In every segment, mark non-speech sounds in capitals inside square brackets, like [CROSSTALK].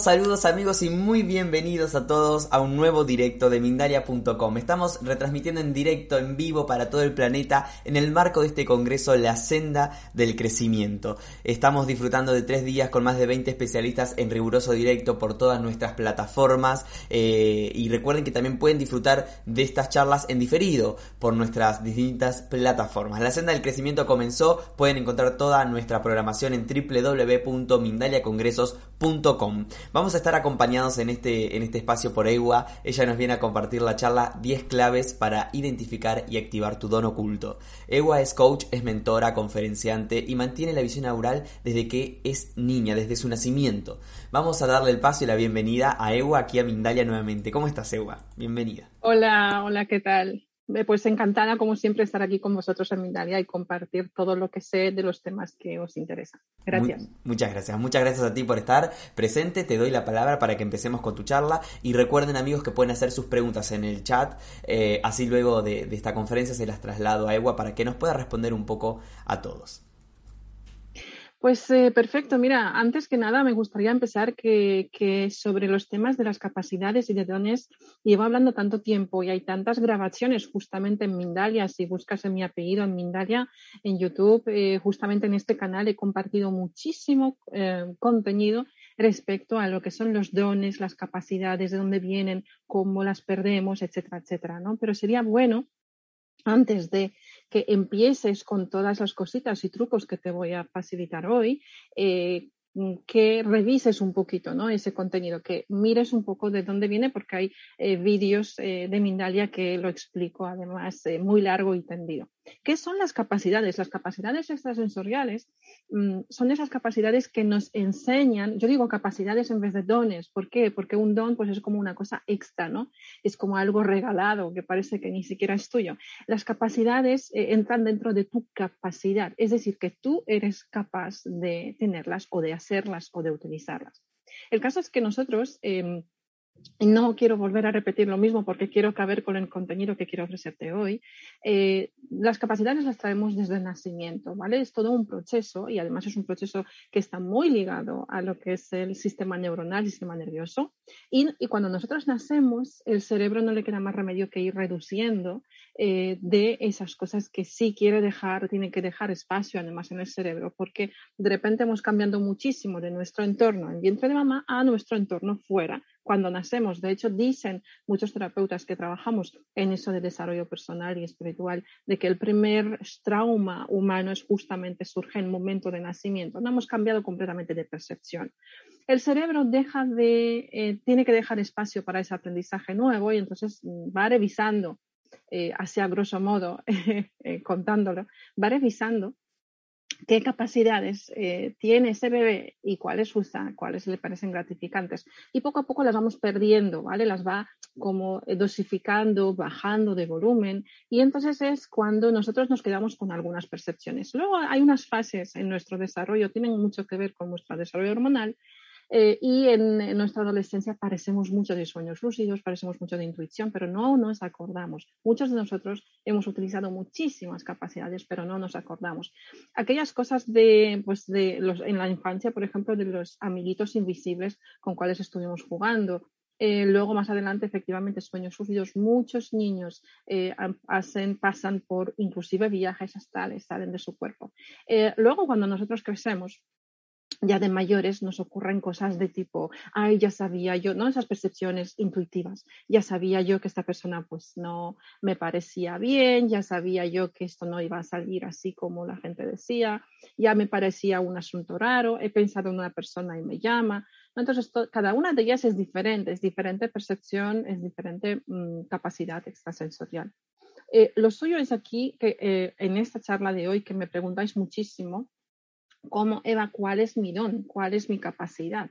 Saludos, amigos y muy bienvenidos a todos a un nuevo directo de Mindalia.com. Estamos retransmitiendo en directo, en vivo para todo el planeta en el marco de este congreso La Senda del Crecimiento. Estamos disfrutando de tres días con más de 20 especialistas en riguroso directo por todas nuestras plataformas eh, y recuerden que también pueden disfrutar de estas charlas en diferido por nuestras distintas plataformas. La Senda del Crecimiento comenzó, pueden encontrar toda nuestra programación en www.mindaliacongresos.com. Vamos a estar acompañados en este, en este espacio por Ewa. Ella nos viene a compartir la charla 10 claves para identificar y activar tu don oculto. Ewa es coach, es mentora, conferenciante y mantiene la visión aural desde que es niña, desde su nacimiento. Vamos a darle el paso y la bienvenida a Ewa aquí a Mindalia nuevamente. ¿Cómo estás, Ewa? Bienvenida. Hola, hola, ¿qué tal? Eh, pues encantada, como siempre, estar aquí con vosotros en Mindalia y compartir todo lo que sé de los temas que os interesan. Gracias. muchas gracias. Muchas gracias a ti por estar presente. Te doy la palabra para que empecemos con tu charla. Y recuerden, amigos, que pueden hacer sus preguntas en el chat. Eh, así luego de, de esta conferencia se las traslado a Ewa para que nos pueda responder un poco a todos. Pues eh, perfecto. Mira, antes que nada me gustaría empezar que, sobre los temas de las capacidades y de dones llevo hablando tanto tiempo y hay tantas grabaciones justamente en Mindalia. Si buscas en mi apellido en Mindalia en YouTube, eh, justamente en este canal he compartido muchísimo eh, contenido respecto a lo que son los dones, las capacidades, de dónde vienen, cómo las perdemos, etcétera, etcétera. ¿no? Pero sería bueno antes de que empieces con todas las cositas y trucos que te voy a facilitar hoy, eh, que revises un poquito ¿no? ese contenido, que mires un poco de dónde viene, porque hay eh, vídeos eh, de Mindalia que lo explico además muy largo y tendido. ¿Qué son las capacidades? Las capacidades extrasensoriales mm, son esas capacidades que nos enseñan, yo digo capacidades en vez de dones, ¿por qué? Porque un don pues es como una cosa extra, ¿no? Es como algo regalado que parece que ni siquiera es tuyo. Las capacidades eh, entran dentro de tu capacidad, es decir, que tú eres capaz de tenerlas o de hacerlas o de utilizarlas. El caso es que nosotros... Em, no quiero volver a repetir lo mismo porque quiero caber con el contenido que quiero ofrecerte hoy. Eh, las capacidades las traemos desde el nacimiento, ¿vale? Es todo un proceso y además es un proceso que está muy ligado a lo que es el sistema neuronal, el sistema nervioso. Y, cuando nosotros nacemos, el cerebro no le queda más remedio que ir reduciendo eh, de esas cosas que sí quiere dejar, tiene que dejar espacio además en el cerebro, porque de repente hemos cambiado muchísimo de nuestro entorno en vientre de mamá a nuestro entorno fuera cuando nacemos. De hecho, dicen muchos terapeutas que trabajamos en eso de desarrollo personal y espiritual, de que el primer trauma humano es justamente surge en el momento de nacimiento. No hemos cambiado completamente de percepción. El cerebro deja de, eh, tiene que dejar espacio para ese aprendizaje nuevo y entonces mm, va revisando, eh, así a grosso modo, [LAUGHS] eh, contándolo, va revisando qué capacidades eh, tiene ese bebé y cuáles usa, cuáles le parecen gratificantes. Y poco a poco las vamos perdiendo, ¿vale? Las va como dosificando, bajando de volumen. Y entonces es cuando nosotros nos quedamos con algunas percepciones. Luego hay unas fases en nuestro desarrollo, tienen mucho que ver con nuestro desarrollo hormonal, eh, y en, nuestra adolescencia parecemos mucho de sueños lúcidos, parecemos mucho de intuición, pero no nos acordamos. Muchos de nosotros hemos utilizado muchísimas capacidades, pero no nos acordamos. Aquellas cosas de, pues de los, en la infancia, por ejemplo, de los amiguitos invisibles con cuales estuvimos jugando, eh, luego, más adelante, efectivamente, sueños lúcidos, muchos niños eh, hacen, pasan por inclusive viajes astrales, salen de su cuerpo. luego, cuando nosotros crecemos, ya de mayores nos ocurren cosas de tipo, ay, ya sabía yo, ¿no? Esas percepciones intuitivas. Ya sabía yo que esta persona pues no me parecía bien, ya sabía yo que esto no iba a salir así como la gente decía, ya me parecía un asunto raro, he pensado en una persona y me llama. Entonces, cada una de ellas es diferente, es diferente percepción, es diferente mm, capacidad extrasensorial. Eh, lo suyo es aquí, que eh, en esta charla de hoy, que me preguntáis muchísimo, cómo, Eva, cuál es mi don, cuál es mi capacidad.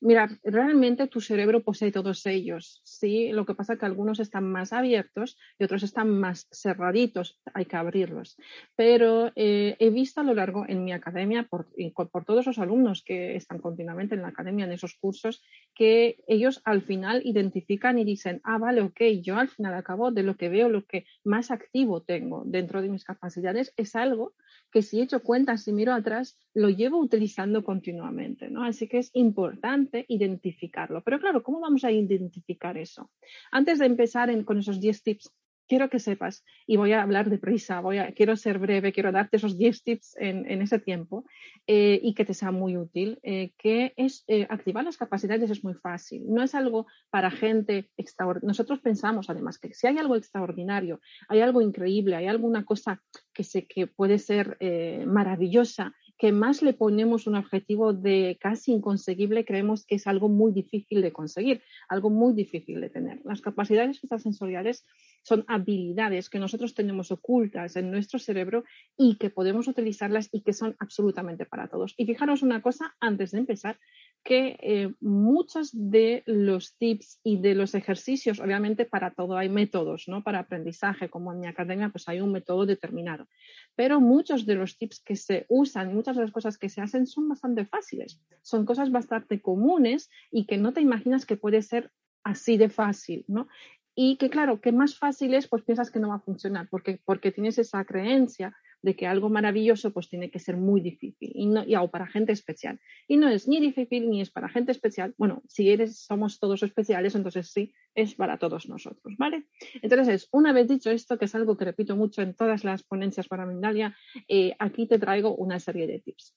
Mira, realmente tu cerebro posee todos ellos, ¿sí? Lo que pasa es que algunos están más abiertos y otros están más cerraditos, hay que abrirlos. Pero eh, he visto a lo largo en mi academia, por, por todos los alumnos que están continuamente en la academia, en esos cursos, que ellos al final identifican y dicen, ah, vale, ok, yo al final acabo de lo que veo, lo que más activo tengo dentro de mis capacidades es algo que si he hecho cuentas y miro atrás, lo llevo utilizando continuamente, ¿no? Así que es importante identificarlo. Pero claro, ¿cómo vamos a identificar eso? Antes de empezar con esos 10 tips quiero que sepas, y voy a hablar deprisa, voy a, quiero ser breve, quiero darte esos 10 tips en, ese tiempo eh, y que te sea muy útil, eh, que es eh, activar las capacidades es muy fácil, no es algo para gente extraordinaria. Nosotros pensamos además que si hay algo extraordinario, hay algo increíble, hay alguna cosa que, se, que puede ser maravillosa, que más le ponemos un objetivo de casi inconseguible, creemos que es algo muy difícil de conseguir, algo muy difícil de tener. Las capacidades extrasensoriales son habilidades que nosotros tenemos ocultas en nuestro cerebro y que podemos utilizarlas y que son absolutamente para todos. Y fijaros una cosa antes de empezar, que eh, muchos de los tips y de los ejercicios, obviamente para todo hay métodos, ¿no? Para aprendizaje, como en mi academia, pues hay un método determinado. Pero muchos de los tips que se usan y muchas de las cosas que se hacen son bastante fáciles. Son cosas bastante comunes y que no te imaginas que puede ser así de fácil, ¿no? Y que claro, que más fácil es, pues piensas que no va a funcionar, porque, porque tienes esa creencia de que algo maravilloso pues tiene que ser muy difícil y, no, o para gente especial. Y no es ni difícil ni es para gente especial. Bueno, si eres, somos todos especiales, entonces sí, es para todos nosotros, ¿vale? Entonces, una vez dicho esto, que es algo que repito mucho en todas las ponencias para Mindalia, eh, aquí te traigo una serie de tips.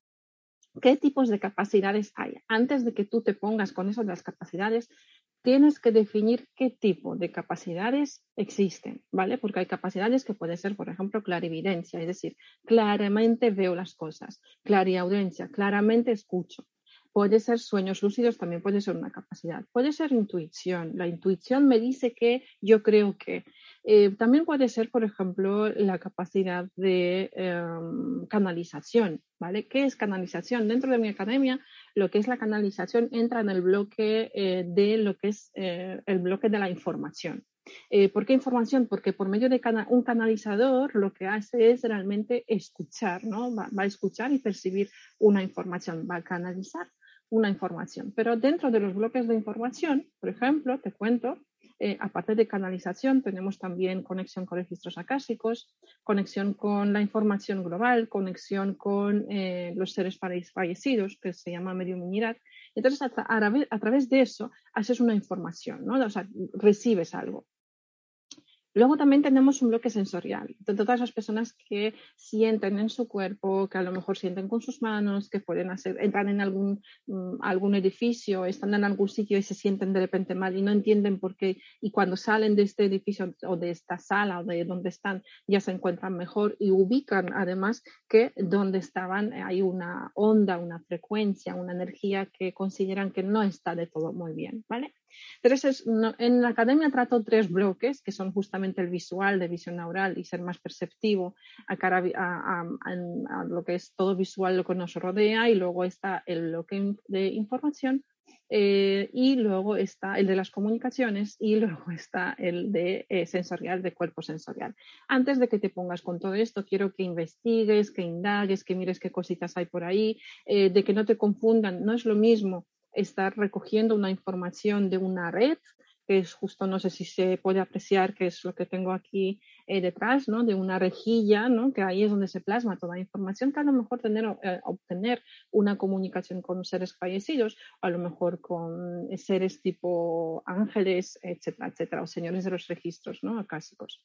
¿Qué tipos de capacidades hay? Antes de que tú te pongas con de las capacidades, tienes que definir qué tipo de capacidades existen, ¿vale? Porque hay capacidades que pueden ser, por ejemplo, clarividencia, es decir, claramente veo las cosas, clariaudiencia, claramente escucho. Puede ser sueños lúcidos, también puede ser una capacidad. Puede ser intuición. La intuición me dice que yo creo que. Eh, también puede ser, por ejemplo, la capacidad de em, canalización. ¿vale? ¿Qué es canalización? Dentro de mi academia, lo que es la canalización entra en el bloque eh, de lo que es eh, el bloque de la información. ¿Por qué información? Porque por medio de un canalizador lo que hace es realmente escuchar, ¿no? va, a escuchar y percibir una información, va a canalizar una información. Pero dentro de los bloques de información, por ejemplo, te cuento, eh, aparte de canalización, tenemos también conexión con registros acásicos, conexión con la información global, conexión con eh, los seres fallecidos, que se llama mediuminidad. Entonces, a, a, través de eso, haces una información, ¿no? O sea, recibes algo. Luego también tenemos un bloque sensorial, de todas las personas que sienten en su cuerpo, que a lo mejor sienten con sus manos, que pueden hacer, entran en algún, mm, algún edificio, están en algún sitio y se sienten de repente mal y no entienden por qué, y cuando salen de este edificio o de esta sala o de donde están, ya se encuentran mejor y ubican además que donde estaban hay una onda, una frecuencia, una energía que consideran que no está de todo muy bien, ¿vale? Entonces, en la academia trato tres bloques, que son justamente el visual, de visión neural y ser más perceptivo a, a, lo que es todo visual, lo que nos rodea, y luego está el bloque de información, eh, y luego está el de las comunicaciones y luego está el de eh, sensorial, de cuerpo sensorial. Antes de que te pongas con todo esto, quiero que investigues, que indagues, que mires qué cositas hay por ahí, eh, de que no te confundan. No es lo mismo estar recogiendo una información de una red, que es justo, no sé si se puede apreciar, que es lo que tengo aquí eh, detrás, ¿no? de una rejilla, ¿no? que ahí es donde se plasma toda la información, que a lo mejor tener, eh, obtener una comunicación con seres fallecidos, a lo mejor con seres tipo ángeles, etcétera, etcétera, o señores de los registros ¿no? acásicos.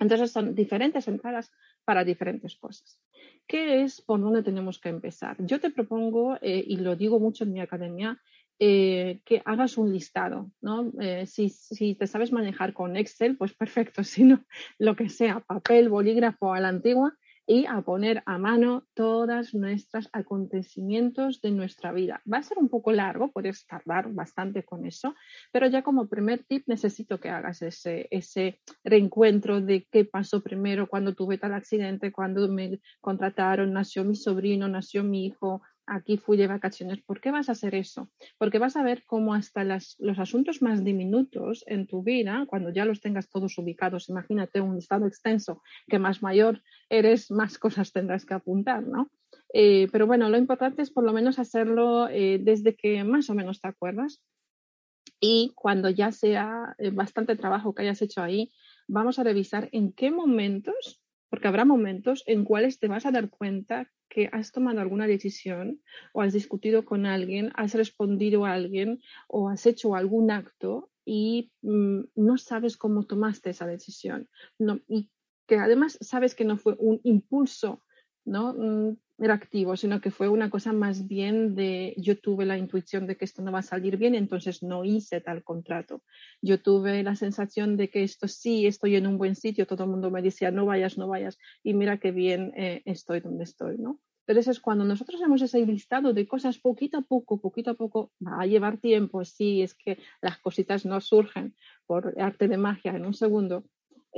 Entonces son diferentes entradas para diferentes cosas. ¿Qué es por dónde tenemos que empezar? Yo te propongo, eh, y lo digo mucho en mi academia, eh, que hagas un listado, ¿no? Eh, si, si, te sabes manejar con Excel, pues [LAUGHS] perfecto, si no, lo que sea, papel, bolígrafo a la antigua, y a poner a mano todos nuestros acontecimientos de nuestra vida. Va a ser un poco largo, puedes tardar bastante con eso, pero ya como primer tip necesito que hagas ese, ese reencuentro de qué pasó primero cuando tuve tal accidente, cuando me contrataron, nació mi sobrino, nació mi hijo, aquí fui de vacaciones. ¿Por qué vas a hacer eso? Porque vas a ver cómo hasta los asuntos más diminutos en tu vida, cuando ya los tengas todos ubicados, imagínate un listado extenso, que más mayor eres, más cosas tendrás que apuntar, ¿no? Eh, pero bueno, lo importante es por lo menos hacerlo eh, desde que más o menos te acuerdas. Y cuando ya sea eh, bastante trabajo que hayas hecho ahí, vamos a revisar en qué momentos porque habrá momentos en cuales te vas a dar cuenta que has tomado alguna decisión o has discutido con alguien, has respondido a alguien o has hecho algún acto y mm, no sabes cómo tomaste esa decisión. y que además sabes que no fue un impulso ¿no? Era activo, sino que fue una cosa más bien de yo tuve la intuición de que esto no va a salir bien, entonces no hice tal contrato. Yo tuve la sensación de que esto sí, estoy en un buen sitio, todo el mundo me decía no vayas, no vayas, y mira qué bien eh, estoy donde estoy, ¿no? Pero es cuando nosotros hemos ese listado de cosas poquito a poco, poquito a poco, va a llevar tiempo, sí, es que las cositas no surgen por arte de magia en un segundo,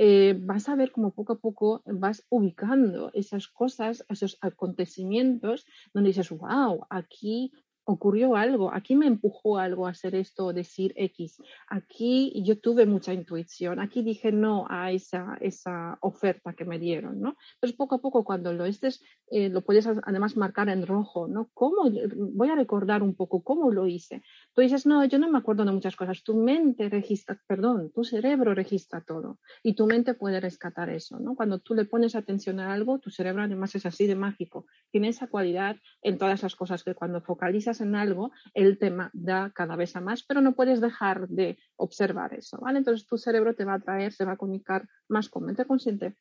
eh, vas a ver como poco a poco vas ubicando esas cosas, esos acontecimientos donde dices, wow, aquí ocurrió algo, aquí me empujó algo a hacer esto o decir X, aquí yo tuve mucha intuición, aquí dije no a esa, esa oferta que me dieron, ¿no? Entonces poco a poco cuando lo estés, eh, lo puedes además marcar en rojo, ¿no? ¿Cómo? Voy a recordar un poco cómo lo hice. Tú dices, no, yo no me acuerdo de muchas cosas, tu mente registra, perdón, tu cerebro registra todo y tu mente puede rescatar eso, ¿no? Cuando tú le pones atención a algo, tu cerebro además es así de mágico, tiene esa cualidad en todas las cosas que cuando focalizas en algo, el tema da cada vez más, pero no puedes dejar de observar eso, ¿vale? Entonces tu cerebro te va a traer, se va a comunicar más con mente consciente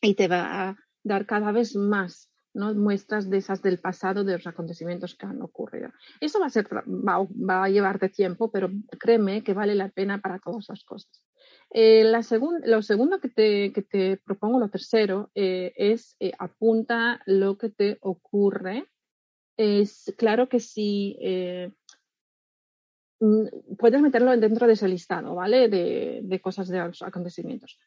y te va a dar cada vez más ¿no? muestras de esas del pasado, de los acontecimientos que han ocurrido. Eso va a, ser, va, a llevarte tiempo, pero créeme que vale la pena para todas las cosas. Eh, la lo segundo que te, que te, propongo, lo tercero, eh, es eh, apunta lo que te ocurre es claro que sí, eh, mm, puedes meterlo dentro de ese listado, ¿vale? De, de cosas, de acontecimientos.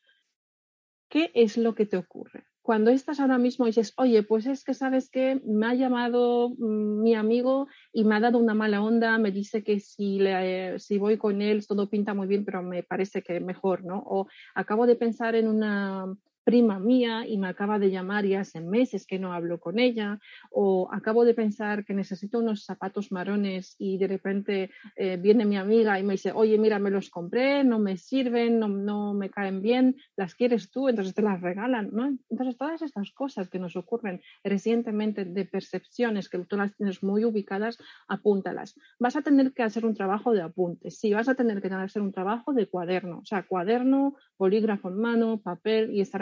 ¿Qué es lo que te ocurre? Cuando estás ahora mismo y dices, oye, pues es que sabes que me ha llamado mm, mi amigo y me ha dado una mala onda, me dice que si, le, si voy con él todo pinta muy bien, pero me parece que mejor, ¿no? O acabo de pensar en una prima mía y me acaba de llamar y hace meses que no hablo con ella, o acabo de pensar que necesito unos zapatos marrones y de repente eh, viene mi amiga y me dice, oye, mira, me los compré, no me sirven, no, no, me caen bien, las quieres tú, entonces te las regalan. Entonces todas estas cosas que nos ocurren recientemente de percepciones que tú las tienes muy ubicadas, apúntalas. Vas a tener que hacer un trabajo de apuntes, sí, vas a tener que hacer un trabajo de cuaderno, o sea, cuaderno, bolígrafo en mano, papel y estar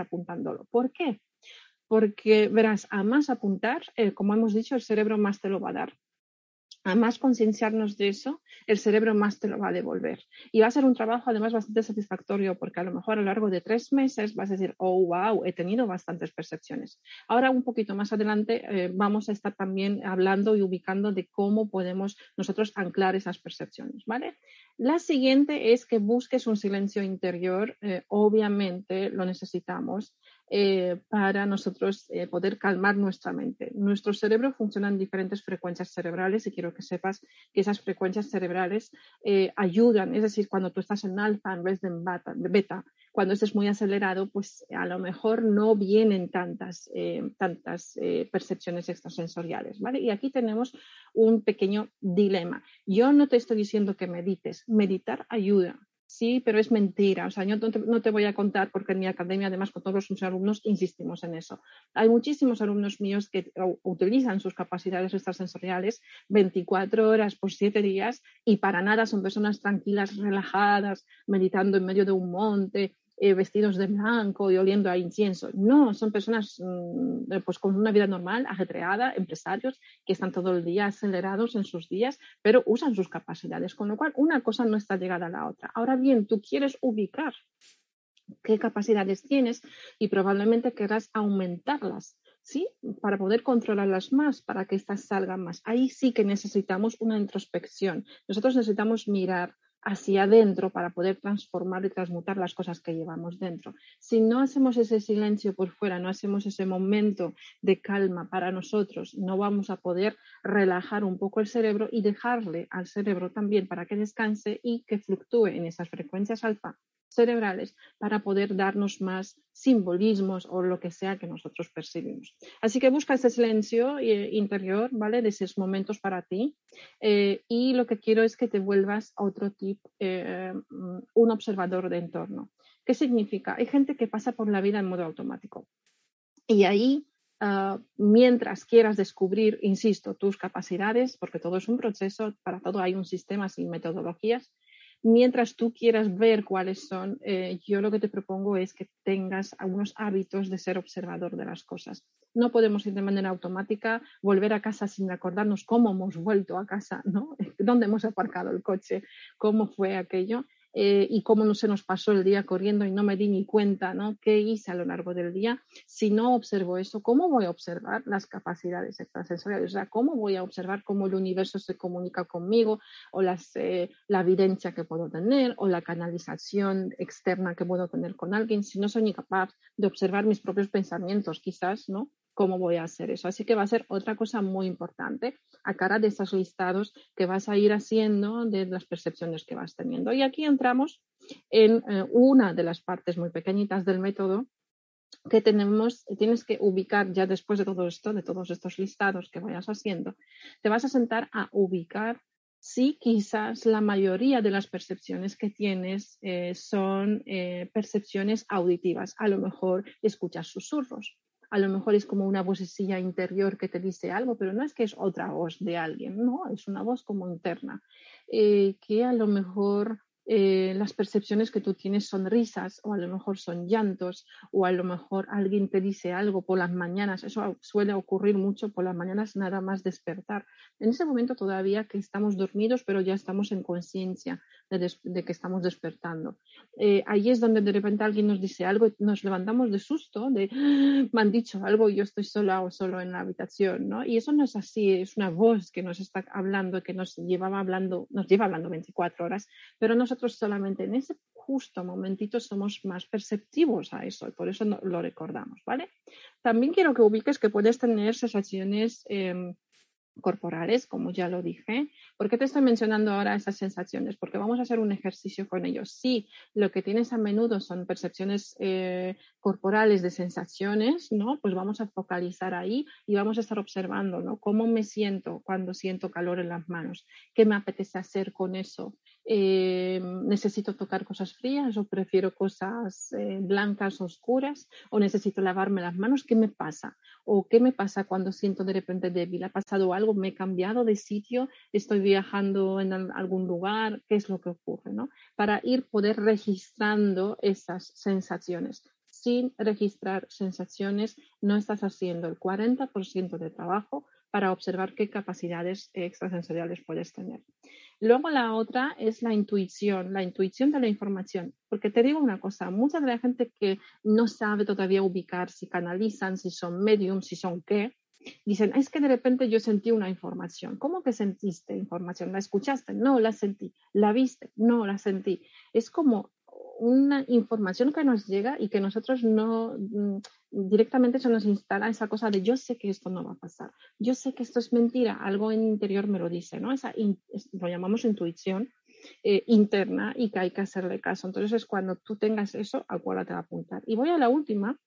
¿Por qué? Porque verás, a más apuntar, eh, como hemos dicho, el cerebro más te lo va a dar a más concienciarnos de eso, el cerebro más te lo va a devolver. Y va a ser un trabajo además bastante satisfactorio porque a lo mejor a lo largo de tres meses vas a decir, oh, wow, he tenido bastantes percepciones. Ahora un poquito más adelante eh, vamos a estar también hablando y ubicando de cómo podemos nosotros anclar esas percepciones, ¿vale? La siguiente es que busques un silencio interior. Eh, obviamente lo necesitamos. Eh, para nosotros eh, poder calmar nuestra mente. Nuestro cerebro funciona en diferentes frecuencias cerebrales y quiero que sepas que esas frecuencias cerebrales eh, ayudan, es decir, cuando tú estás en alfa en vez de en beta, cuando estés muy acelerado, pues a lo mejor no vienen tantas, tantas percepciones extrasensoriales. ¿vale? Y aquí tenemos un pequeño dilema. Yo no te estoy diciendo que medites, meditar ayuda, Sí, pero es mentira. O sea, yo no te, voy a contar porque en mi academia, además, con todos los alumnos, insistimos en eso. Hay muchísimos alumnos míos que utilizan sus capacidades extrasensoriales 24 horas por 7 días y para nada son personas tranquilas, relajadas, meditando en medio de un monte, eh, vestidos de blanco y oliendo a incienso. No, son personas mm, pues con una vida normal, ajetreada, empresarios que están todo el día acelerados en sus días, pero usan sus capacidades, con lo cual una cosa no está llegada a la otra. Ahora bien, tú quieres ubicar qué capacidades tienes y probablemente querrás aumentarlas. ¿sí? Para poder controlarlas más, para que éstas salgan más. Ahí sí que necesitamos una introspección. Nosotros necesitamos mirar hacia adentro para poder transformar y transmutar las cosas que llevamos dentro. Si no hacemos ese silencio por fuera, no hacemos ese momento de calma para nosotros, no vamos a poder relajar un poco el cerebro y dejarle al cerebro también para que descanse y que fluctúe en esas frecuencias alfa cerebrales para poder darnos más simbolismos o lo que sea que nosotros percibimos. Así que busca ese silencio eh, interior, ¿vale? De esos momentos para ti. Eh, y lo que quiero es que te vuelvas otro tipo, eh, un observador de entorno. ¿Qué significa? Hay gente que pasa por la vida en modo automático. Y ahí ah, mientras quieras descubrir, insisto, tus capacidades, porque todo es un proceso, para todo hay un sistema sin metodologías, Mientras tú quieras ver cuáles son, eh, yo lo que te propongo es que tengas algunos hábitos de ser observador de las cosas. No podemos ir de manera automática, volver a casa sin acordarnos cómo hemos vuelto a casa, ¿no? [LAUGHS] ¿Dónde hemos aparcado el coche? ¿Cómo fue aquello? Eh, y cómo no se nos pasó el día corriendo y no me di ni cuenta, ¿no? ¿Qué hice a lo largo del día? Si no observo eso, ¿cómo voy a observar las capacidades extrasensoriales? O sea, ¿cómo voy a observar cómo el universo se comunica conmigo o las, eh, la evidencia que puedo tener o la canalización externa que puedo tener con alguien si no soy ni capaz de observar mis propios pensamientos, quizás, ¿no? Cómo voy a hacer eso. Así que va a ser otra cosa muy importante a cara de esos listados que vas a ir haciendo de las percepciones que vas teniendo. Y aquí entramos en eh, una de las partes muy pequeñitas del método que tenemos, tienes que ubicar ya después de todo esto, de todos estos listados que vayas haciendo, te vas a sentar a ubicar si quizás la mayoría de las percepciones que tienes eh, son eh, percepciones auditivas. A lo mejor escuchas susurros, a lo mejor es como una vocecilla interior que te dice algo, pero no es que es otra voz de alguien, no, es una voz como interna, eh, que a lo mejor eh, las percepciones que tú tienes son risas o a lo mejor son llantos o a lo mejor alguien te dice algo por las mañanas. Eso suele ocurrir mucho por las mañanas nada más despertar. En ese momento todavía que estamos dormidos pero ya estamos en conciencia de, que estamos despertando. Eh, ahí es donde de repente alguien nos dice algo y nos levantamos de susto, de ¡Ah! me han dicho algo y yo estoy sola o solo en la habitación. ¿no? Y eso no es así, es una voz que nos está hablando, que nos, llevaba hablando, nos lleva hablando 24 horas, pero nosotros solamente en ese justo momentito somos más perceptivos a eso y por eso lo recordamos, ¿vale? También quiero que ubiques que puedes tener sensaciones em, corporales, como ya lo dije. ¿Por qué te estoy mencionando ahora esas sensaciones? Porque vamos a hacer un ejercicio con ellos. Si lo que tienes a menudo son percepciones eh, corporales de sensaciones, ¿no? Pues vamos a focalizar ahí y vamos a estar observando, ¿no? Cómo me siento cuando siento calor en las manos, qué me apetece hacer con eso, eh, necesito tocar cosas frías o prefiero cosas eh, blancas, oscuras, o necesito lavarme las manos, ¿qué me pasa? ¿O qué me pasa cuando siento de repente débil? ¿Ha pasado algo? ¿Me he cambiado de sitio? ¿Estoy viajando en algún lugar? ¿Qué es lo que ocurre? ¿no? Para ir poder registrando esas sensaciones. Sin registrar sensaciones, no estás haciendo el 40% de trabajo para observar qué capacidades extrasensoriales puedes tener. Luego la otra es la intuición, la intuición de la información. Porque te digo una cosa, mucha de la gente que no sabe todavía ubicar si canalizan, si son medium, si son qué, dicen, es que de repente yo sentí una información. ¿Cómo que sentiste información? ¿La escuchaste? No, la sentí. ¿La viste? No, la sentí. Es como una información que nos llega y que nosotros no mm, directamente se nos instala esa cosa de yo sé que esto no va a pasar, yo sé que esto es mentira, algo en interior me lo dice, ¿no? Esa lo llamamos intuición eh, interna y que hay que hacerle caso. Entonces es cuando tú tengas eso, acuérdate de apuntar. Y voy a la última,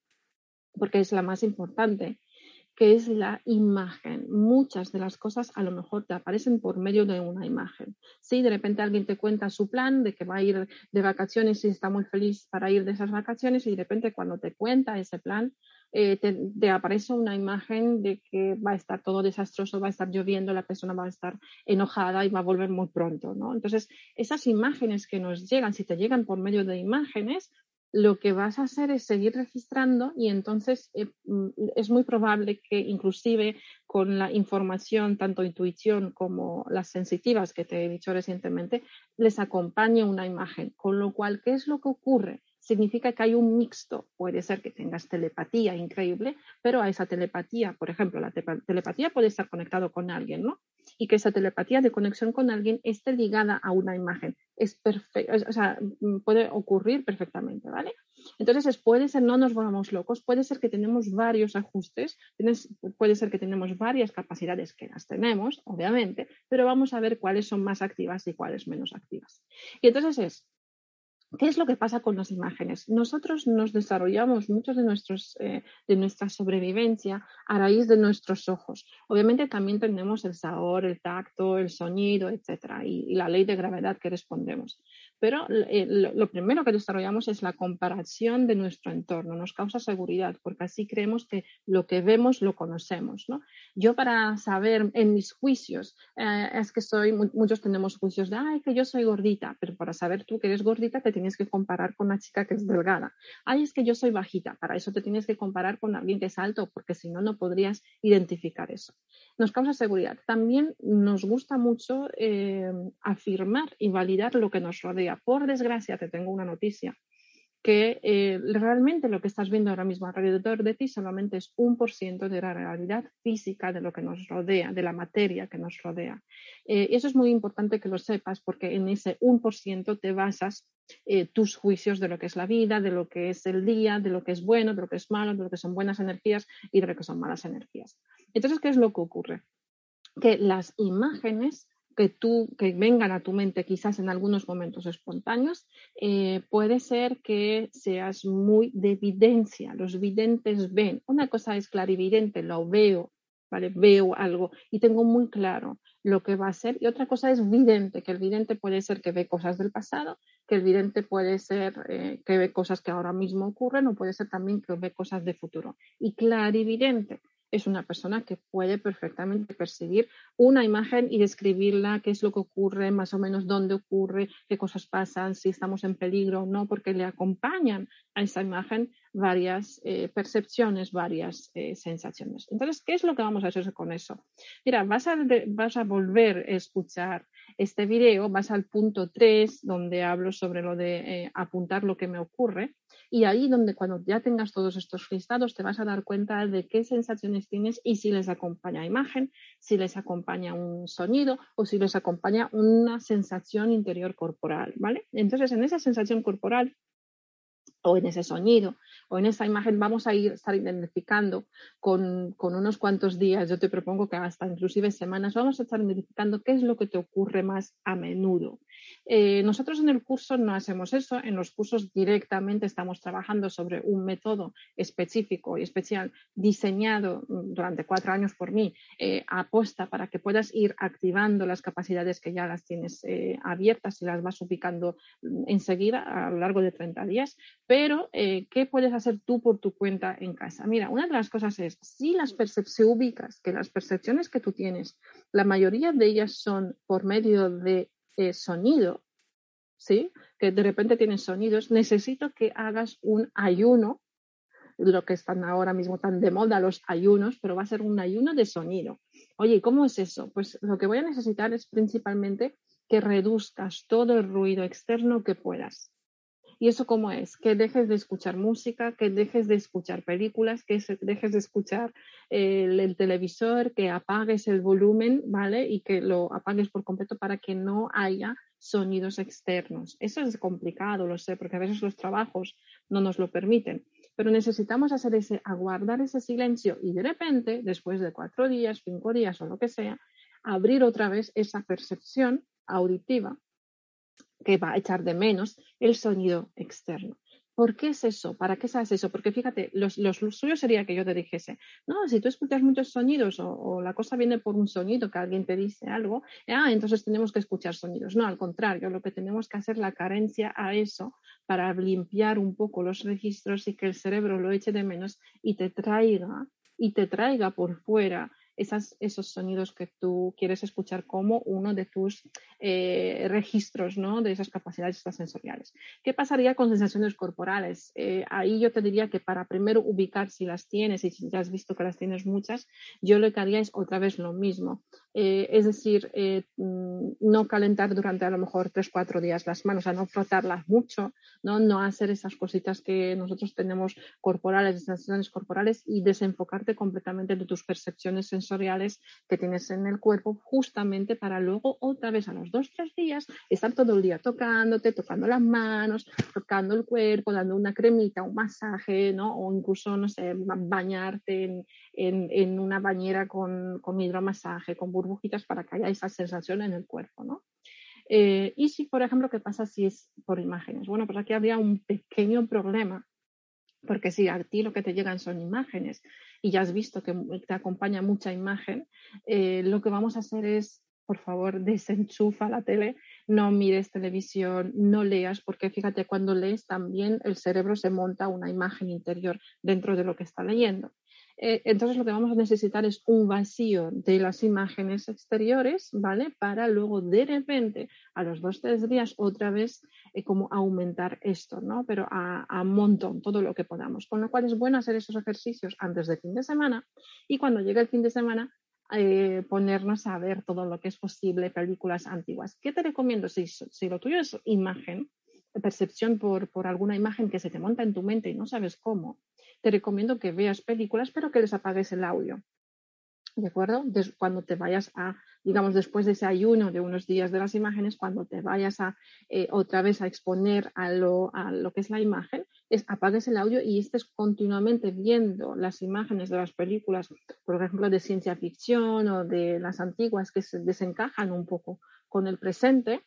porque es la más importante, que es la imagen. Muchas de las cosas a lo mejor te aparecen por medio de una imagen. Si de repente alguien te cuenta su plan de que va a ir de vacaciones y está muy feliz para ir de esas vacaciones y de repente cuando te cuenta ese plan, eh, te, aparece una imagen de que va a estar todo desastroso, va a estar lloviendo, la persona va a estar enojada y va a volver muy pronto, ¿no? Entonces, esas imágenes que nos llegan, si te llegan por medio de imágenes, lo que vas a hacer es seguir registrando y entonces eh, mm, es muy probable que inclusive con la información, tanto intuición como las sensitivas que te he dicho recientemente, les acompañe una imagen. Con lo cual, ¿qué es lo que ocurre? Significa que hay un mixto. Puede ser que tengas telepatía increíble, pero a esa telepatía, por ejemplo, la telepatía puede estar conectado con alguien, ¿no? Y que esa telepatía de conexión con alguien esté ligada a una imagen. Es perfecto, o sea, mm, puede ocurrir perfectamente, ¿vale? Entonces, puede ser, no nos volvamos locos, puede ser que tenemos varios ajustes, puede ser que tenemos varias capacidades que las tenemos, obviamente, pero vamos a ver cuáles son más activas y cuáles menos activas. Y entonces es, ¿Qué es lo que pasa con las imágenes? Nosotros nos desarrollamos muchos de, nuestros, eh, de nuestra sobrevivencia a raíz de nuestros ojos. Obviamente también tenemos el sabor, el tacto, el sonido, etcétera, y, la ley de gravedad que respondemos. Pero eh, lo, primero que desarrollamos es la comparación de nuestro entorno. Nos causa seguridad porque así creemos que lo que vemos lo conocemos. ¿no? Yo para saber en mis juicios, eh, es que soy, muchos tenemos juicios de, ay, que yo soy gordita, pero para saber tú que eres gordita te tienes que comparar con una chica que es delgada. Ay, es que yo soy bajita, para eso te tienes que comparar con alguien que es alto, porque si no, no podrías identificar eso. Nos causa seguridad. También nos gusta mucho eh, afirmar y validar lo que nos rodea. Por desgracia, te tengo una noticia que eh, realmente lo que estás viendo ahora mismo alrededor de ti solamente es un por ciento de la realidad física de lo que nos rodea, de la materia que nos rodea. Eh, eso es muy importante que lo sepas porque en ese un por ciento te basas eh, tus juicios de lo que es la vida, de lo que es el día, de lo que es bueno, de lo que es malo, de lo que son buenas energías y de lo que son malas energías. Entonces, ¿qué es lo que ocurre? Que las imágenes que tú, que vengan a tu mente quizás en algunos momentos espontáneos, eh, puede ser que seas muy de evidencia. Los videntes ven. Una cosa es clarividente, lo veo, ¿vale? Veo algo y tengo muy claro lo que va a ser. Y otra cosa es vidente, que el vidente puede ser que ve cosas del pasado, que el vidente puede ser eh, que ve cosas que ahora mismo ocurren o puede ser también que ve cosas de futuro. Y clarividente es una persona que puede perfectamente percibir una imagen y describirla, qué es lo que ocurre, más o menos dónde ocurre, qué cosas pasan, si estamos en peligro o no, porque le acompañan a esa imagen varias eh, percepciones, varias eh, sensaciones. Entonces, ¿qué es lo que vamos a hacer con eso? Mira, vas a, vas a volver a escuchar este video, vas al punto 3, donde hablo sobre lo de eh, apuntar lo que me ocurre. Y ahí donde cuando ya tengas todos estos listados te vas a dar cuenta de qué sensaciones tienes y si les acompaña imagen, si les acompaña un sonido o si les acompaña una sensación interior corporal, ¿vale? Entonces en esa sensación corporal o en ese sonido o en esa imagen vamos a ir estar identificando con, con, unos cuantos días, yo te propongo que hasta inclusive semanas, vamos a estar identificando qué es lo que te ocurre más a menudo. Eh, nosotros en el curso no hacemos eso, en los cursos directamente estamos trabajando sobre un método específico y especial diseñado durante cuatro años por mí, eh, aposta para que puedas ir activando las capacidades que ya las tienes eh, abiertas y las vas ubicando mm, enseguida a lo largo de 30 días. Pero, ¿qué puedes hacer tú por tu cuenta en casa? Mira, una de las cosas es, si las se ubicas, que las percepciones que tú tienes, la mayoría de ellas son por medio de eh, sonido, ¿sí? Que de repente tienes sonidos, necesito que hagas un ayuno, lo que están ahora mismo tan de moda los ayunos, pero va a ser un ayuno de sonido. Oye, ¿cómo es eso? Pues lo que voy a necesitar es principalmente que reduzcas todo el ruido externo que puedas. ¿Y eso cómo es? Que dejes de escuchar música, que dejes de escuchar películas, que dejes de escuchar el, el, televisor, que apagues el volumen, ¿vale? Y que lo apagues por completo para que no haya sonidos externos. Eso es complicado, lo sé, porque a veces los trabajos no nos lo permiten. Pero necesitamos hacer ese, aguardar ese silencio y de repente, después de cuatro días, cinco días o lo que sea, abrir otra vez esa percepción auditiva que va a echar de menos el sonido externo. ¿Por qué es eso? ¿Para qué hace eso? Porque fíjate, los, los, suyo sería que yo te dijese, no, si tú escuchas muchos sonidos o, la cosa viene por un sonido que alguien te dice algo, ah, entonces tenemos que escuchar sonidos. No, al contrario, lo que tenemos que hacer la carencia a eso para limpiar un poco los registros y que el cerebro lo eche de menos y te traiga y te traiga por fuera esos sonidos que tú quieres escuchar como uno de tus eh, registros ¿no? de esas capacidades extrasensoriales. ¿Qué pasaría con sensaciones corporales? Eh, ahí yo te diría que para primero ubicar si las tienes y si ya has visto que las tienes muchas, yo lo que haría es otra vez lo mismo. Eh, es decir, mm, no calentar durante a lo mejor tres, cuatro días las manos, o sea, no frotarlas mucho, ¿no? no hacer esas cositas que nosotros tenemos corporales, sensaciones corporales y desenfocarte completamente de tus percepciones sensoriales que tienes en el cuerpo justamente para luego otra vez a los dos, tres días estar todo el día tocándote, tocando las manos, tocando el cuerpo, dando una cremita, un masaje, ¿no? O incluso, no sé, bañarte en, una bañera con, con hidromasaje, con burbujitas para que haya esa sensación en el cuerpo, ¿no? Eh, y si, por ejemplo, ¿qué pasa si es por imágenes? Bueno, pues aquí habría un pequeño problema porque si a ti lo que te llegan son imágenes y ya has visto que te acompaña mucha imagen, eh, lo que vamos a hacer es, por favor, [LAUGHS] desenchufa la tele, no mires televisión, no leas, porque fíjate, cuando lees también el cerebro se monta una imagen interior dentro de lo que está leyendo. Eh, entonces lo que vamos a necesitar es un vacío de las imágenes exteriores, ¿vale? Para luego de repente, a los dos, tres días, otra vez eh, como aumentar esto, ¿no? Pero a, a montón, todo lo que podamos. Con lo cual es bueno hacer esos ejercicios antes del fin de semana y cuando llegue el fin de semana eh, ponernos a ver todo lo que es posible, películas antiguas. ¿Qué te recomiendo? Si, si lo tuyo es imagen, percepción por, por, alguna imagen que se te monta en tu mente y no sabes cómo, te recomiendo que veas películas, pero que les apagues el audio. ¿De acuerdo? cuando te vayas a, digamos, después de ese ayuno de unos días de las imágenes, cuando te vayas a eh, otra vez a exponer a lo, a lo que es la imagen, es apagues el audio y estés continuamente viendo las imágenes de las películas, por ejemplo, de ciencia ficción o de las antiguas que se desencajan un poco con el presente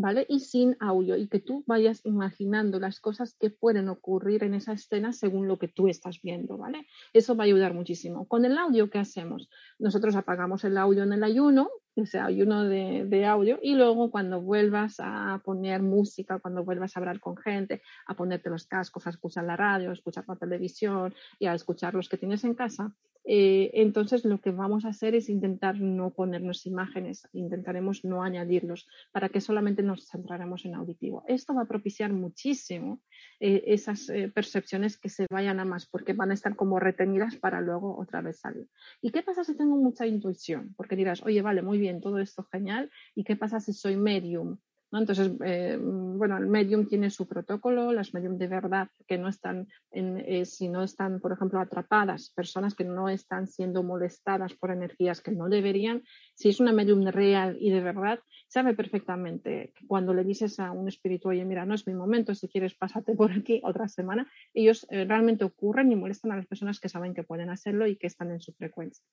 ¿vale? Y sin audio, y que tú vayas imaginando las cosas que pueden ocurrir en esa escena según lo que tú estás viendo, ¿vale? Eso va a ayudar muchísimo. Con el audio, ¿qué hacemos? Nosotros apagamos el audio en el ayuno, ese ayuno de, de audio, y luego cuando vuelvas a poner música, cuando vuelvas a hablar con gente, a ponerte los cascos, a escuchar la radio, a escuchar la televisión y a escuchar los que tienes en casa, eh, entonces lo que vamos a hacer es intentar no ponernos imágenes, intentaremos no añadirlos para que solamente nos centraremos en auditivo. Esto va a propiciar muchísimo eh, esas eh, percepciones que se vayan a más porque van a estar como retenidas para luego otra vez salir. ¿Y qué pasa si tengo mucha intuición? Porque dirás, oye, vale, muy bien, todo esto genial. ¿Y qué pasa si soy medium? Entonces, eh, bueno, el medium tiene su protocolo, las medium de verdad que no están, eh, si no están, por ejemplo, atrapadas, personas que no están siendo molestadas por energías que no deberían, si es una medium real y de verdad, sabe perfectamente que cuando le dices a un espíritu, oye, mira, no es mi momento, si quieres pásate por aquí otra semana, ellos eh, realmente ocurren y molestan a las personas que saben que pueden hacerlo y que están en su frecuencia.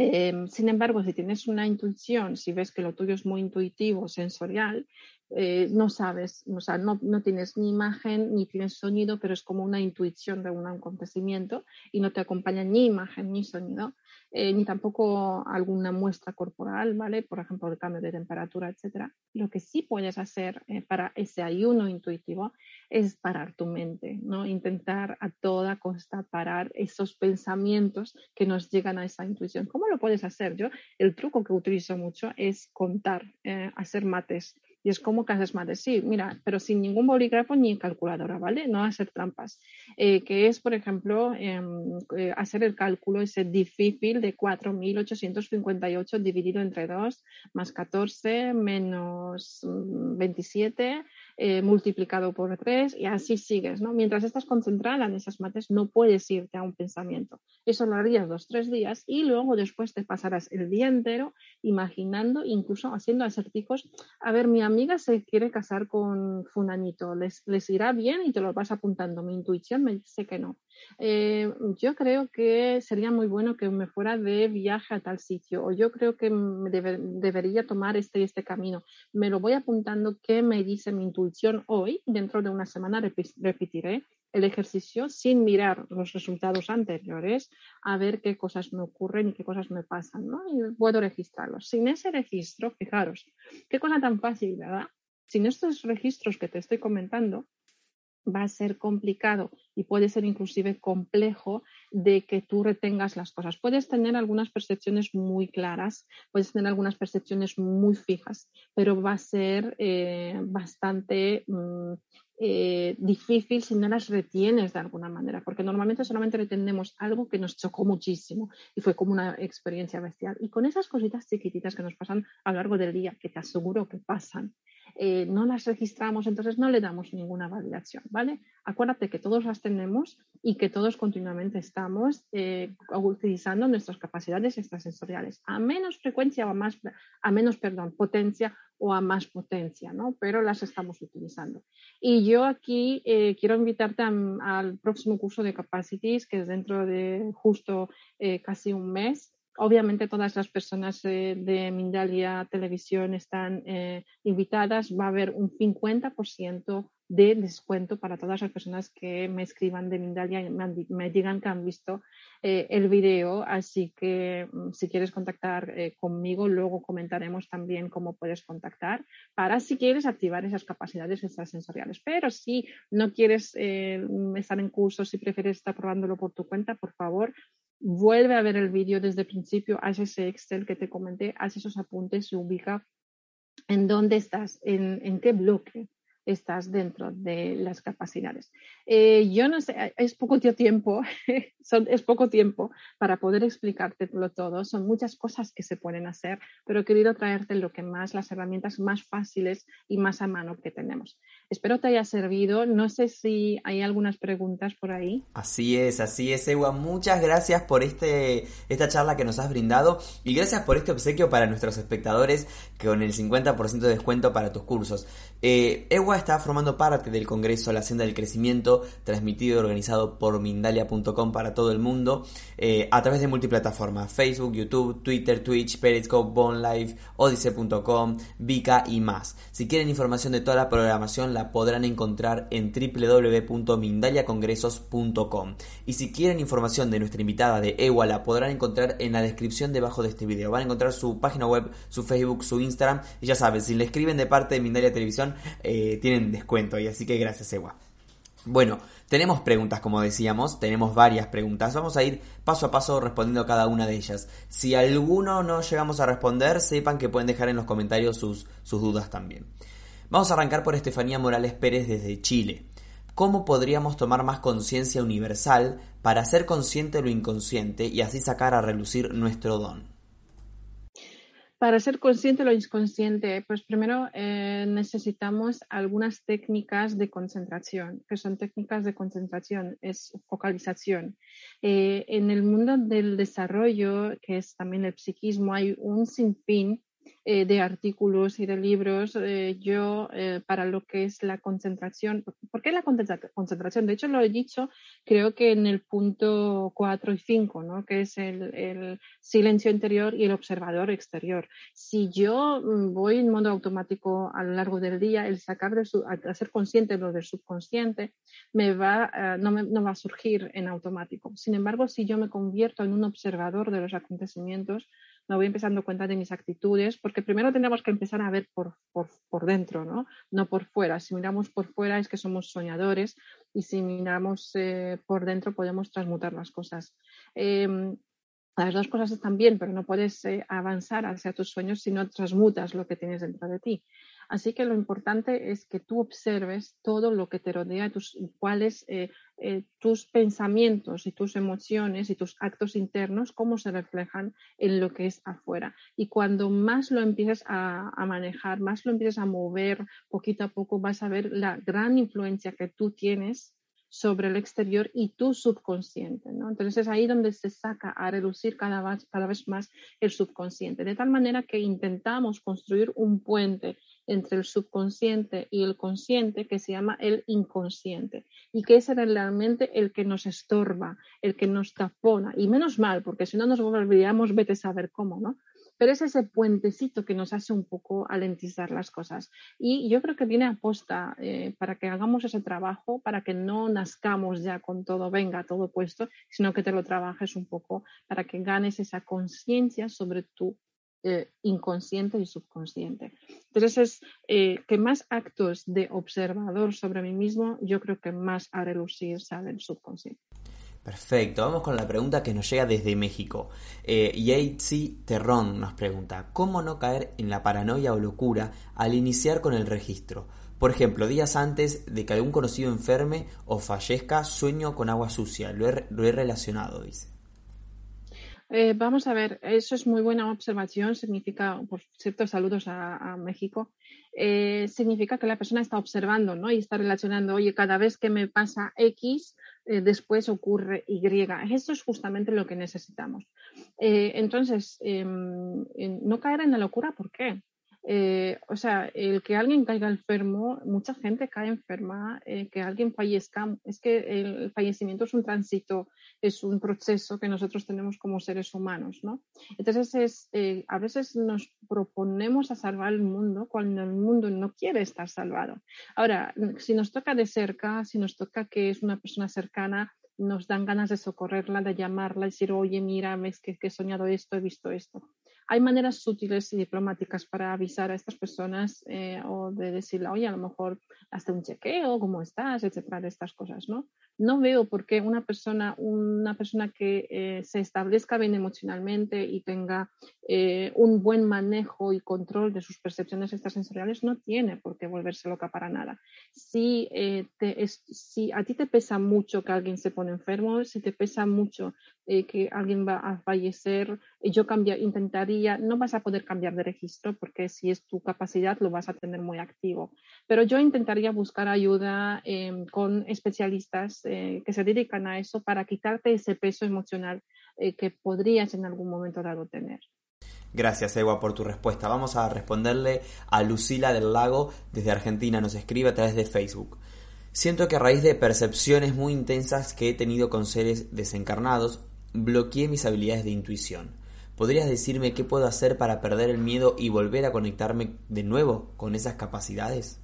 Em, sin embargo, si tienes una intuición, si ves que lo tuyo es muy intuitivo, sensorial, eh, no sabes, o sea, no, no, tienes ni imagen ni tienes sonido, pero es como una intuición de un acontecimiento y no te acompaña ni imagen ni sonido, eh, ni tampoco alguna muestra corporal, ¿vale? Por ejemplo, el cambio de temperatura, etcétera. Lo que sí puedes hacer eh, para ese ayuno intuitivo es parar tu mente, ¿no? Intentar a toda costa parar esos pensamientos que nos llegan a esa intuición. ¿Cómo lo puedes hacer? Yo, el truco que utilizo mucho es contar, eh, hacer mates. Y es como haces mates, sí, mira, pero sin ningún bolígrafo ni calculadora, ¿vale? No hacer trampas. Eh, que es, por ejemplo, em, eh, hacer el cálculo ese difícil de 4.858 dividido entre 2 más 14 menos 27 mm, eh, multiplicado por 3 y así sigues, ¿no? Mientras estás concentrada en esas mates no puedes irte a un pensamiento. Eso lo harías dos, tres días y luego después te pasarás el día entero imaginando, incluso haciendo acertijos. A ver, mi amiga se quiere casar con Funanito, ¿les, les irá bien? Y te lo vas apuntando. Mi intuición me dice que no. Eh, yo creo que sería muy bueno que me fuera de viaje a tal sitio o yo creo que debería tomar este y este camino. Me lo voy apuntando qué me dice mi intuición hoy. Dentro de una semana repetiré el ejercicio sin mirar los resultados anteriores a ver qué cosas me ocurren y qué cosas me pasan, ¿no? Y puedo registrarlos. Sin ese registro, fijaros, qué cosa tan fácil, ¿verdad? Sin estos registros que te estoy comentando, va a ser complicado y puede ser inclusive complejo de que tú retengas las cosas. Puedes tener algunas percepciones muy claras, puedes tener algunas percepciones muy fijas, pero va a ser eh, bastante mm, eh, difícil si no las retienes de alguna manera, porque normalmente solamente retenemos algo que nos chocó muchísimo y fue como una experiencia bestial. Y con esas cositas chiquititas que nos pasan a lo largo del día, que te aseguro que pasan, eh, no las registramos, entonces no le damos ninguna validación, ¿vale? Acuérdate que todos las tenemos y que todos continuamente estamos eh, utilizando nuestras capacidades extrasensoriales a menos frecuencia o a más, a menos, perdón, potencia o a más potencia, ¿no? Pero las estamos utilizando. Y yo aquí eh, quiero invitarte al próximo curso de Capacities, que es dentro de justo casi un mes. Obviamente todas las personas de, de Mindalia Televisión están eh, invitadas. Va a haber un 50% de descuento para todas las personas que me escriban de Mindalia y me, digan que han visto eh, el video. Así que mm, si quieres contactar eh, conmigo, luego comentaremos también cómo puedes contactar para si quieres activar esas capacidades extrasensoriales. Pero si no quieres estar en cursos, si prefieres estar probándolo por tu cuenta, por favor, vuelve a ver el vídeo desde el principio, haz ese Excel que te comenté, haz esos apuntes y ubica en dónde estás, en, qué bloque estás dentro de las capacidades. Eh, yo no sé, es poco tiempo, [LAUGHS] es poco tiempo para poder explicártelo todo. Son muchas cosas que se pueden hacer, pero he querido traerte lo que más, las herramientas más fáciles y más a mano que tenemos. Espero te haya servido. No sé si hay algunas preguntas por ahí. Así es, así es, Ewa. Muchas gracias por este, esta charla que nos has brindado y gracias por este obsequio para nuestros espectadores con el 50% de descuento para tus cursos. Eh, Ewa está formando parte del Congreso La Senda del Crecimiento, transmitido y organizado por Mindalia.com para todo el mundo, eh, a través de multiplataformas, Facebook, YouTube, Twitter, Twitch, Periscope, BoneLive, Odyssey.com, Vika y más. Si quieren información de toda la programación podrán encontrar en www.mindaliacongresos.com. Y si quieren información de nuestra invitada de Ewa la podrán encontrar en la descripción debajo de este video. Van a encontrar su página web, su Facebook, su Instagram y ya saben, si le escriben de parte de Mindalia Televisión, eh, tienen descuento y así que gracias Ewa. Bueno, tenemos preguntas como decíamos, tenemos varias preguntas. Vamos a ir paso a paso respondiendo a cada una de ellas. Si alguno no llegamos a responder, sepan que pueden dejar en los comentarios sus, sus dudas también. Vamos a arrancar por Estefanía Morales Pérez desde Chile. ¿Cómo podríamos tomar más conciencia universal para ser consciente de lo inconsciente y así sacar a relucir nuestro don? Para ser consciente de lo inconsciente, pues primero eh, necesitamos algunas técnicas de concentración, que son técnicas de concentración, es focalización. Eh, en el mundo del desarrollo, que es también el psiquismo, hay un sinfín eh, de artículos y de libros, eh, yo eh, para lo que es la concentración, ¿por qué la concentración? De hecho, lo he dicho, creo que en el punto 4 y 5, ¿no? que es el, silencio interior y el observador exterior. Si yo mm, voy en modo automático a lo largo del día, el sacar de su, a ser consciente lo del subconsciente, me va, no, me, no va a surgir en automático. Sin embargo, si yo me convierto en un observador de los acontecimientos, me voy empezando cuenta de mis actitudes, porque primero tendremos que empezar a ver por, por, dentro, ¿no? no por fuera. Si miramos por fuera es que somos soñadores y si miramos eh, por dentro podemos transmutar las cosas. Em, las dos cosas están bien, pero no puedes eh, avanzar hacia tus sueños si no transmutas lo que tienes dentro de ti. Así que lo importante es que tú observes todo lo que te rodea, tus, cuáles eh, eh, tus pensamientos y tus emociones y tus actos internos, cómo se reflejan en lo que es afuera. Y cuando más lo empieces a, manejar, más lo empieces a mover poquito a poco, vas a ver la gran influencia que tú tienes sobre el exterior y tu subconsciente. ¿no? Entonces es ahí donde se saca a reducir cada vez, cada vez más el subconsciente, de tal manera que intentamos construir un puente entre el subconsciente y el consciente que se llama el inconsciente y que es realmente el que nos estorba, el que nos tapona y menos mal porque si no nos volveríamos vete a saber cómo, ¿no? pero es ese puentecito que nos hace un poco alentizar las cosas. Y yo creo que viene a posta eh, para que hagamos ese trabajo, para que no nazcamos ya con todo, venga, todo puesto, sino que te lo trabajes un poco para que ganes esa conciencia sobre tu eh, inconsciente y subconsciente. Entonces, es eh, que más actos de observador sobre mí mismo, yo creo que más a relucir sale el subconsciente. Perfecto, vamos con la pregunta que nos llega desde México. Eh, Terrón nos pregunta, ¿cómo no caer en la paranoia o locura al iniciar con el registro? Por ejemplo, días antes de que algún conocido enferme o fallezca, sueño con agua sucia. Lo he relacionado, dice. Eh, vamos a ver, eso es muy buena observación, significa, por cierto, saludos a, México, eh, significa que la persona está observando ¿no? y está relacionando, oye, cada vez que me pasa X, eh, después ocurre Y. Eso es justamente lo que necesitamos. entonces, em, no caer en la locura, ¿por qué? Eh, o sea, el que alguien caiga enfermo, mucha gente cae enferma, eh, que alguien fallezca, es que el fallecimiento es un tránsito, es un proceso que nosotros tenemos como seres humanos, ¿no? Entonces, es, eh, a veces nos proponemos a salvar el mundo cuando el mundo no quiere estar salvado. Ahora, si nos toca de cerca, si nos toca que es una persona cercana, nos dan ganas de socorrerla, de llamarla, decir, oye, mira, ves que, que he soñado esto, he visto esto hay maneras sutiles y diplomáticas para avisar a estas personas eh, o de decirle, oye, a lo mejor hasta un chequeo, cómo estás, etcétera, de estas cosas, ¿no? No veo por qué una persona, una persona que eh, se establezca bien emocionalmente y tenga eh, un buen manejo y control de sus percepciones extrasensoriales no tiene por qué volverse loca para nada. Si, si a ti te pesa mucho que alguien se pone enfermo, si te pesa mucho que alguien va a fallecer, yo cambia, intentaría, no vas a poder cambiar de registro porque si es tu capacidad lo vas a tener muy activo, pero yo intentaría buscar ayuda em, con especialistas eh, que se dedican a eso para quitarte ese peso emocional eh, que podrías en algún momento dado tener. Gracias, Ewa, por tu respuesta. Vamos a responderle a Lucila del Lago desde Argentina. Nos escribe a través de Facebook. Siento que a raíz de percepciones muy intensas que he tenido con seres desencarnados, bloqueé mis habilidades de intuición. ¿Podrías decirme qué puedo hacer para perder el miedo y volver a conectarme de nuevo con esas capacidades?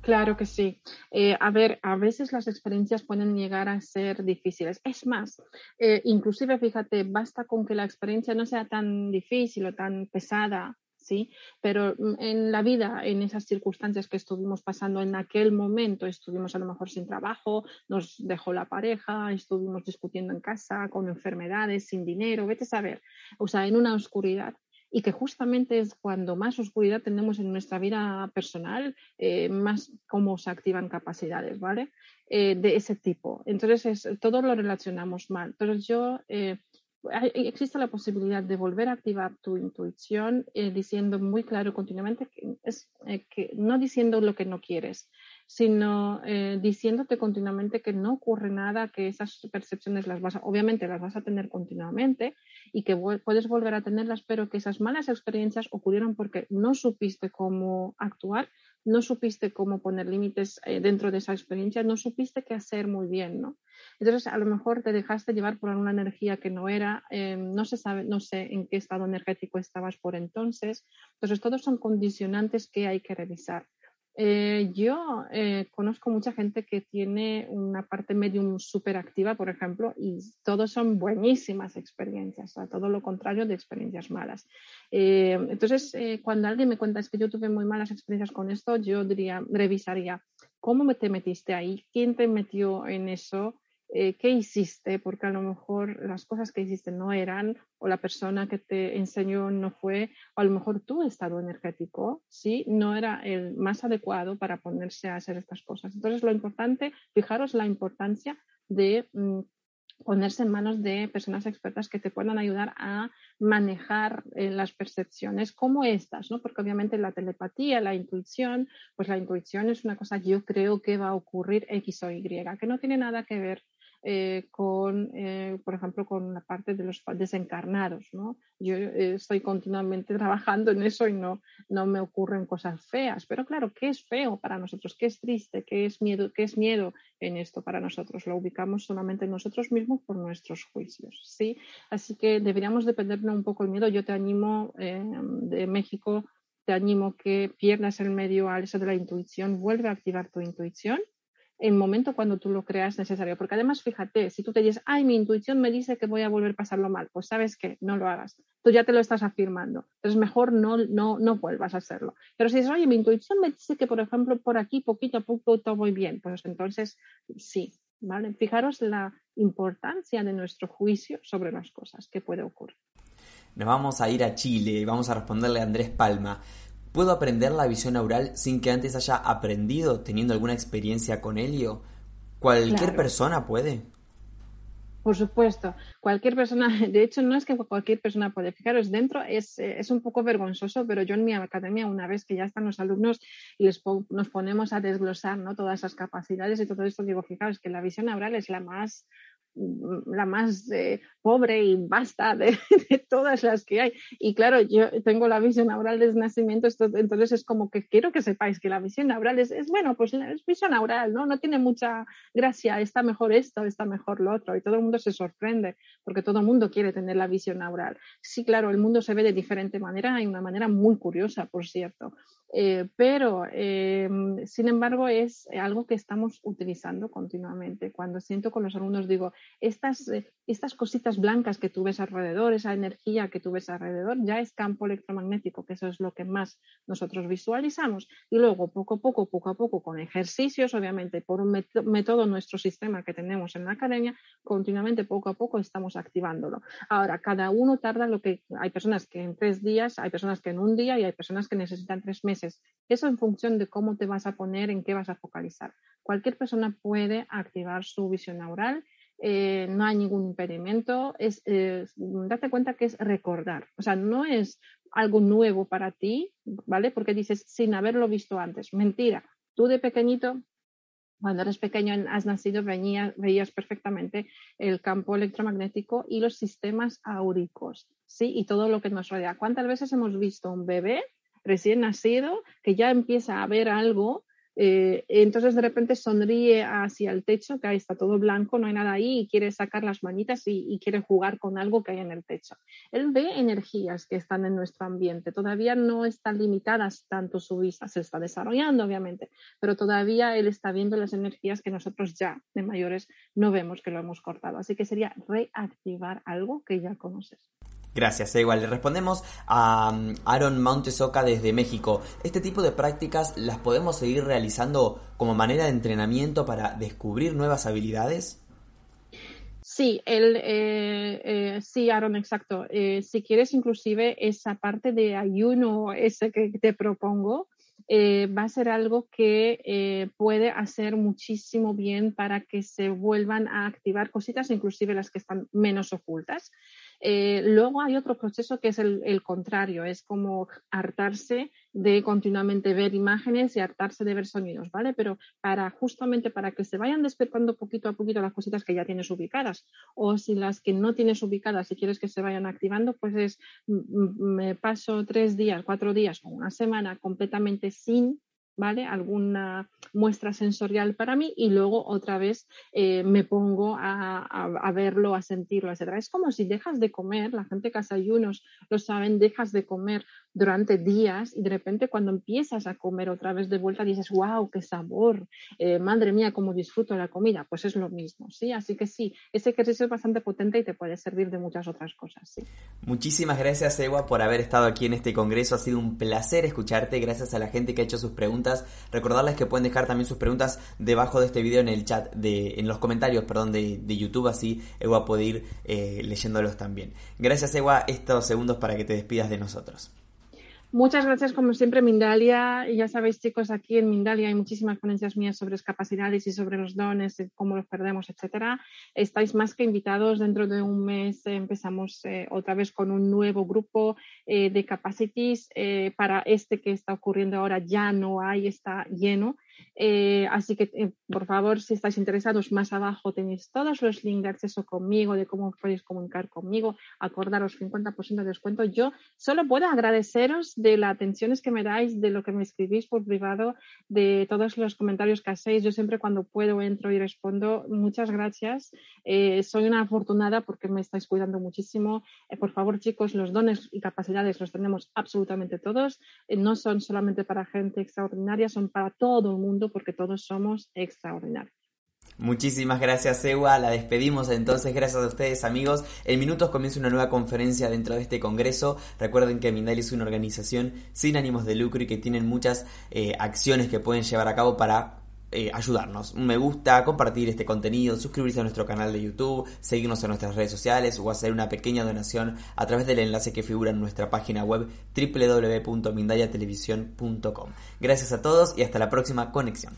Claro que sí. Eh, a ver, a veces las experiencias pueden llegar a ser difíciles. Es más, eh, inclusive fíjate, basta con que la experiencia no sea tan difícil o tan pesada ¿sí? Pero mm, en la vida, en esas circunstancias que estuvimos pasando en aquel momento, estuvimos a lo mejor sin trabajo, nos dejó la pareja, estuvimos discutiendo en casa, con enfermedades, sin dinero, vete a saber, o sea, en una oscuridad y que justamente es cuando más oscuridad tenemos en nuestra vida personal, eh, más cómo se activan capacidades, ¿vale? Eh, de ese tipo. Entonces, todo lo relacionamos mal. Entonces, yo eh, existe la posibilidad de volver a activar tu intuición eh, diciendo muy claro continuamente que, es, eh, que no diciendo lo que no quieres, sino eh, diciéndote continuamente que no ocurre nada, que esas percepciones las vas a, obviamente las vas a tener continuamente y que puedes volver a tenerlas, pero que esas malas experiencias ocurrieron porque no supiste cómo actuar, no supiste cómo poner límites dentro de esa experiencia, no supiste qué hacer muy bien, ¿no? Entonces, a lo mejor te dejaste llevar por una energía que no era, eh, no se sabe, no sé en qué estado energético estabas por entonces. Entonces, todos son condicionantes que hay que revisar. Eh, yo eh, conozco mucha gente que tiene una parte medium súper activa, por ejemplo, y todos son buenísimas experiencias, o todo lo contrario de experiencias malas. entonces, cuando alguien me cuenta es que yo tuve muy malas experiencias con esto, yo diría, revisaría cómo te metiste ahí, quién te metió en eso, eh, qué hiciste, porque a lo mejor las cosas que hiciste no eran, o la persona que te enseñó no fue, o a lo mejor tu estado energético, sí, no era el más adecuado para ponerse a hacer estas cosas. Entonces, lo importante, fijaros la importancia de mm, ponerse en manos de personas expertas que te puedan ayudar a manejar eh, las percepciones como estas, ¿no? Porque obviamente la telepatía, la intuición, pues la intuición es una cosa que yo creo que va a ocurrir X o Y, que no tiene nada que ver eh, con, eh, por ejemplo, con la parte de los desencarnados. ¿no? Yo eh, estoy continuamente [LAUGHS] trabajando en eso y no, no me ocurren cosas feas. Pero claro, ¿qué es feo para nosotros? ¿Qué es triste? ¿Qué es miedo? ¿Qué es miedo en esto para nosotros? Lo ubicamos solamente en nosotros mismos por nuestros juicios. ¿sí? Así que deberíamos depender un poco el miedo. Yo te animo de México te animo que pierdas el medio al eso de la intuición, vuelve a activar tu intuición el momento cuando tú lo creas necesario. Porque además, fíjate, si tú te dices, ay, mi intuición me dice que voy a volver a pasarlo mal, pues sabes que no lo hagas. Tú ya te lo estás afirmando. Entonces, mejor no, no, no vuelvas a hacerlo. Pero si dices, oye, mi intuición me dice que, por ejemplo, por aquí poquito a poco todo muy bien, pues entonces sí. ¿vale? Fijaros la importancia de nuestro juicio sobre las cosas que puede ocurrir. Nos vamos a ir a Chile y vamos a responderle a Andrés Palma. ¿Puedo aprender la visión aural sin que antes haya aprendido teniendo alguna experiencia con Helio? ¿Cualquier persona puede? Por supuesto, cualquier persona, [LAUGHS] de hecho no es que cualquier persona puede, fijaros, dentro es, eh, es un poco vergonzoso, pero yo en mi academia una vez que ya están los alumnos y les nos ponemos a desglosar ¿no? todas esas capacidades y todo esto, digo, fijaros que la visión aural es la más la más eh, pobre y basta [LAUGHS] de, todas las que hay. Y claro, yo tengo la visión oral desde nacimiento, entonces es como que quiero que sepáis que la visión oral es, bueno, pues es visión oral, ¿no? No tiene mucha gracia, está mejor esto, está mejor lo otro, y todo el mundo se sorprende porque todo el mundo quiere tener la visión oral. Sí, claro, el mundo se ve de diferente manera, hay una manera muy curiosa, por cierto. Eh, pero, em, sin embargo, es algo que estamos utilizando continuamente. Cuando siento con los alumnos, digo, estas, eh, estas cositas blancas que tú ves alrededor, esa energía que tú ves alrededor, ya es campo electromagnético, que eso es lo que más nosotros visualizamos. Y luego, poco a poco, poco a poco, con ejercicios, obviamente, por un método, nuestro sistema que tenemos en la academia, continuamente, poco a poco, estamos activándolo. Ahora, cada uno tarda lo que... Hay personas que en tres días, hay personas que en un día y hay personas que necesitan tres meses eso en función de cómo te vas a poner, en qué vas a focalizar. Cualquier persona puede activar su visión neural. Eh, no hay ningún impedimento, es, date cuenta que es recordar, o sea, no es algo nuevo para ti, ¿vale? Porque dices sin haberlo visto antes, mentira, tú de pequeñito cuando eres pequeño, has nacido, veías perfectamente el campo electromagnético y los sistemas áuricos, ¿sí? Y todo lo que nos rodea. ¿Cuántas veces hemos visto un bebé recién nacido que ya empieza a ver algo, eh, entonces de repente sonríe hacia el techo, que ahí está todo blanco, no hay nada ahí, y quiere sacar las manitas y, quiere jugar con algo que hay en el techo. Él ve energías que están en nuestro ambiente, todavía no están limitadas tanto su vista, se está desarrollando obviamente, pero todavía él está viendo las energías que nosotros ya de mayores no vemos que lo hemos cortado. Así que sería reactivar algo que ya conoces. Gracias, igual. Le respondemos a um, Aaron Montesoca desde México. ¿Este tipo de prácticas las podemos seguir realizando como manera de entrenamiento para descubrir nuevas habilidades? Sí, el, eh, eh, sí, Aaron, exacto. Eh, si quieres, inclusive esa parte de ayuno, ese que te propongo, va a ser algo que puede hacer muchísimo bien para que se vuelvan a activar cositas, inclusive las que están menos ocultas. Eh, luego hay otro proceso que es el, contrario, es como hartarse de continuamente ver imágenes y hartarse de ver sonidos, ¿vale? Pero para justamente para que se vayan despertando poquito a poquito las cositas que ya tienes ubicadas o si las que no tienes ubicadas, si quieres que se vayan activando, pues es me paso tres días, cuatro días una semana completamente sin ¿vale? Alguna muestra sensorial para mí y luego otra vez eh, me pongo a, verlo, a sentirlo, etc. Es como si dejas de comer, la gente que hace ayunos lo saben, dejas de comer durante días y de repente cuando empiezas a comer otra vez de vuelta dices, wow, qué sabor, eh, madre mía, cómo disfruto la comida, pues es lo mismo, ¿sí? Así que sí, ese ejercicio es bastante potente y te puede servir de muchas otras cosas, sí. Muchísimas gracias, Ewa, por haber estado aquí en este congreso. Ha sido un placer escucharte, gracias a la gente que ha hecho sus preguntas Recordarles que pueden dejar también sus preguntas debajo de este video en el chat, de, en los comentarios, perdón, de, YouTube, así Ewa puede ir eh, leyéndolos también. Gracias, Ewa, estos segundos para que te despidas de nosotros. Muchas gracias, como siempre, Mindalia. Y ya sabéis, chicos, aquí en Mindalia hay muchísimas ponencias mías sobre capacidades y sobre los dones, cómo los perdemos, etcétera. Estáis más que invitados. Dentro de un mes empezamos eh, otra vez con un nuevo grupo eh, de capacities. para este que está ocurriendo ahora ya no hay, está lleno. Eh, así que, eh, por favor, si estáis interesados, más abajo tenéis todos los links de acceso conmigo, de cómo podéis comunicar conmigo, acordaros 50% de descuento. Yo solo puedo agradeceros de las atenciones que me dais, de lo que me escribís por privado, de todos los comentarios que hacéis. Yo siempre cuando puedo entro y respondo. Muchas gracias. Eh, soy una afortunada porque me estáis cuidando muchísimo. por favor, chicos, los dones y capacidades los tenemos absolutamente todos. no son solamente para gente extraordinaria, son para todo el mundo mundo porque todos somos extraordinarios. Muchísimas gracias, Ewa. La despedimos entonces. Gracias a ustedes, amigos. En minutos comienza una nueva conferencia dentro de este congreso. Recuerden que Mindalia es una organización sin ánimos de lucro y que tienen muchas eh, acciones que pueden llevar a cabo para eh, ayudarnos. Un me gusta, compartir este contenido, suscribirse a nuestro canal de YouTube, seguirnos en nuestras redes sociales o hacer una pequeña donación a través del enlace que figura en nuestra página web www.mindayatelevisión.com. Gracias a todos y hasta la próxima conexión.